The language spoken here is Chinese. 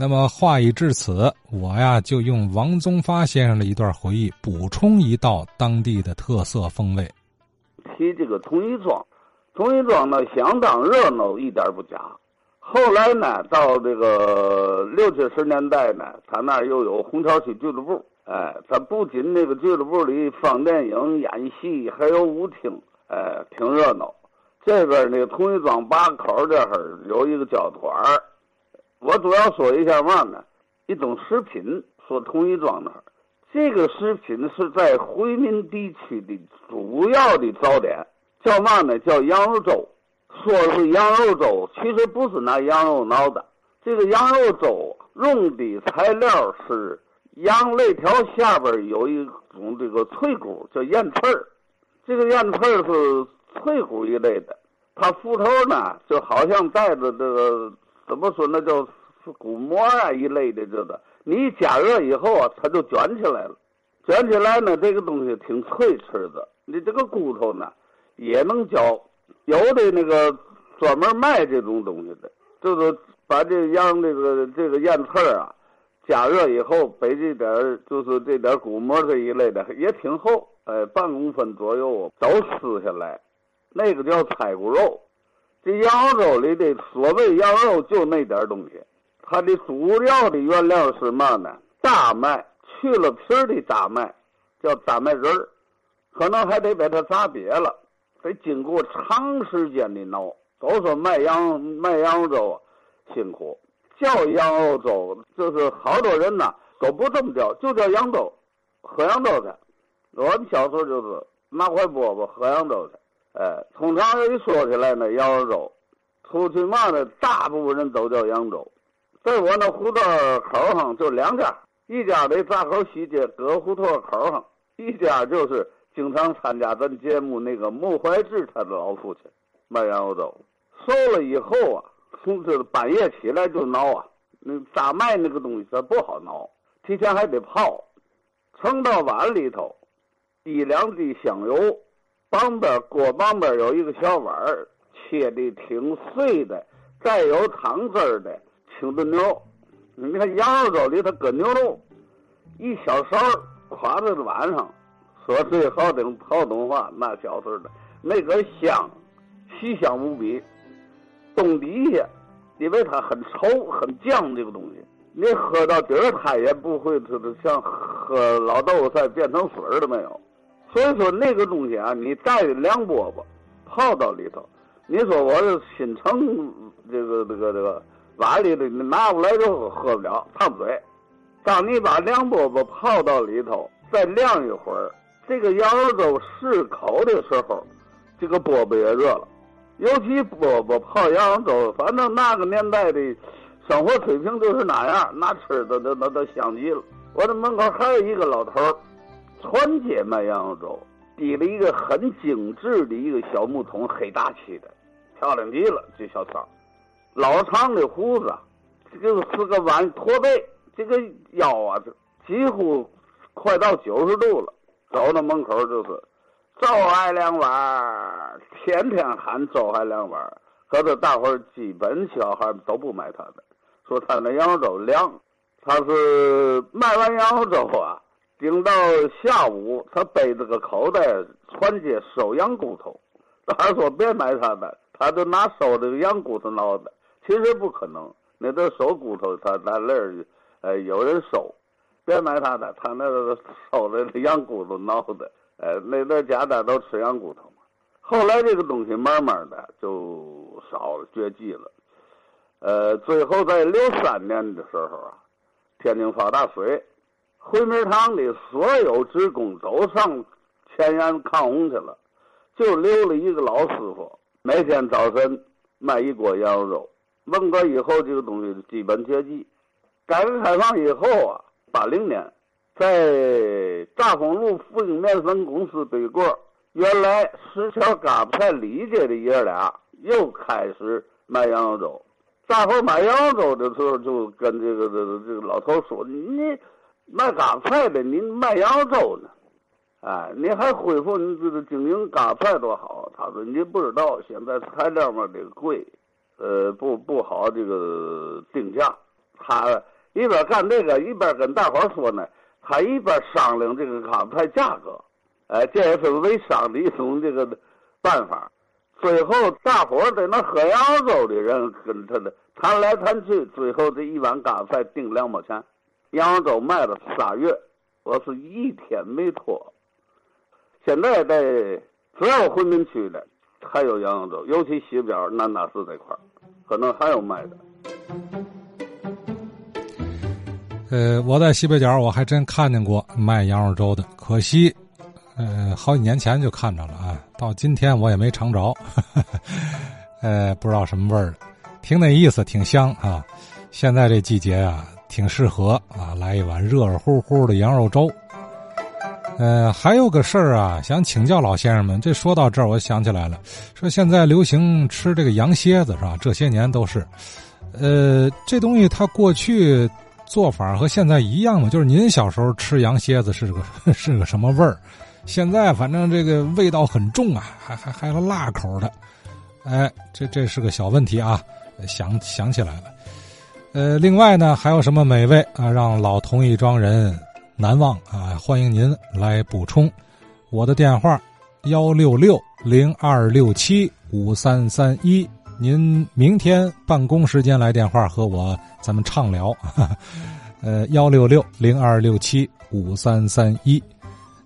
那么话已至此，我呀就用王宗发先生的一段回忆补充一道当地的特色风味。提这个同一庄，同一庄呢相当热闹，一点不假。后来呢，到这个六七十年代呢，他那又有红桥区俱乐部。哎，他不仅那个俱乐部里放电影、演戏，还有舞厅，哎，挺热闹。这边那个同一庄八口这儿有一个交团儿。我主要说一下嘛呢，一种食品，说同一庄那儿，这个食品是在回民地区的主要的早点，叫嘛呢？叫羊肉粥。说是羊肉粥，其实不是拿羊肉熬的。这个羊肉粥用的材料是羊肋条下边有一种这个脆骨，叫燕翅儿。这个燕翅儿是脆骨一类的，它腹头呢就好像带着这个怎么说那，叫骨膜啊一类的这个。你一加热以后啊，它就卷起来了。卷起来呢，这个东西挺脆吃的。你这个骨头呢也能嚼。有的那个专门卖这种东西的，就是把这羊这个这个燕翅啊，加热以后，把这点就是这点骨膜这一类的也挺厚，哎，半公分左右都撕下来，那个叫拆骨肉。这羊肉里的所谓羊肉就那点东西，它的主要的原料是嘛呢？大麦去了皮的大麦，叫大麦仁儿，可能还得把它炸瘪了。得经过长时间的熬，都说卖羊卖羊肉粥辛苦，叫羊肉粥，就是好多人呢都不这么叫，就叫羊粥，喝羊粥去。我们小时候就是拿块饽饽喝羊粥去。哎，通常一说起来呢，羊肉粥，出去嘛呢，大部分人都叫羊粥。在我那胡同口上就两家，一家在闸口西街葛胡同口上，一家就是。经常参加咱节目那个穆怀志他的老父亲卖羊肉粥，熟了以后啊，从这半夜起来就熬啊。那大麦那个东西它不好熬，提前还得泡，盛到碗里头，一两滴香油，旁边锅旁边有一个小碗儿，切的挺碎的，带有汤汁儿的清炖牛。你看羊肉粥里头搁牛肉，一小勺挎在碗上。说最好的普通话，那小时的，那个香，细香无比。冻底下，因为它很稠很酱，这个东西，你喝到底儿，它也不会它的像喝老豆腐菜变成水儿的没有。所以说那个东西啊，你带凉饽饽泡到里头，你说我这新盛这个这个这个碗里的，你拿过来之后喝不了，烫嘴。当你把凉饽饽泡到里头，再晾一会儿。这个羊肉粥适口的时候，这个饽饽也热了。尤其饽饽泡羊肉粥，反正那个年代的生活水平就是那样，那吃的那那都香极了。我这门口还有一个老头儿，传街卖羊肉粥，提了一个很精致的一个小木桶，黑大漆的，漂亮极了。这小三老长的胡子，这个是个弯驼背，这个腰啊，几乎快到九十度了。走到门口就是，粥还两碗，天天喊粥还两碗。可是大伙儿基本小孩都不买他的，说他那羊肉粥凉。他是卖完羊肉粥啊，顶到下午，他背着个口袋传街收羊骨头。大伙说别买他的，他就拿收这个羊骨头闹的。其实不可能，那都收骨头，他他那儿，呃，有人收。别买他的，他那个收的羊骨头闹的，呃，那那家家都吃羊骨头嘛。后来这个东西慢慢的就少了，绝迹了。呃，最后在六三年的时候啊，天津发大水，回民堂的所有职工都上前沿抗洪去了，就留了一个老师傅，每天早晨卖一锅羊肉粥。文革以后，这个东西基本绝迹。改革开放以后啊。八零年，在大丰路富兴面粉公司对过，原来石桥嘎巴菜李家的爷俩又开始卖羊肉粥。大伙买羊肉粥的时候，就跟这个这个这个老头说：“你卖嘎菜的，你卖羊肉呢？哎，你还恢复你这个经营嘎菜多好？”他说：“你不知道，现在材料嘛这个贵，呃，不不好这个定价。”他一边干这个，一边跟大伙说呢，他一边商量这个卡牌价格，哎，这也是微商的一种这个办法。最后，大伙在那喝羊肉的人跟他的谈来谈去，最后这一碗咖啡定两毛钱，羊肉粥卖了仨月，我是一天没脱。现在在只要回民区的还有羊肉粥，尤其西边南大寺这块可能还有卖的。呃，我在西北角我还真看见过卖羊肉粥的，可惜。呃，好几年前就看着了啊，到今天我也没尝着，呃，不知道什么味儿，挺那意思，挺香啊。现在这季节啊，挺适合啊，来一碗热热乎乎的羊肉粥。呃，还有个事儿啊，想请教老先生们。这说到这儿，我想起来了，说现在流行吃这个羊蝎子是吧？这些年都是，呃，这东西它过去做法和现在一样吗？就是您小时候吃羊蝎子是个 是个什么味儿？现在反正这个味道很重啊，还还还有辣口的，哎，这这是个小问题啊，想想起来了。呃，另外呢，还有什么美味啊，让老同一庄人难忘啊？欢迎您来补充。我的电话幺六六零二六七五三三一，您明天办公时间来电话和我咱们畅聊。呃，幺六六零二六七五三三一。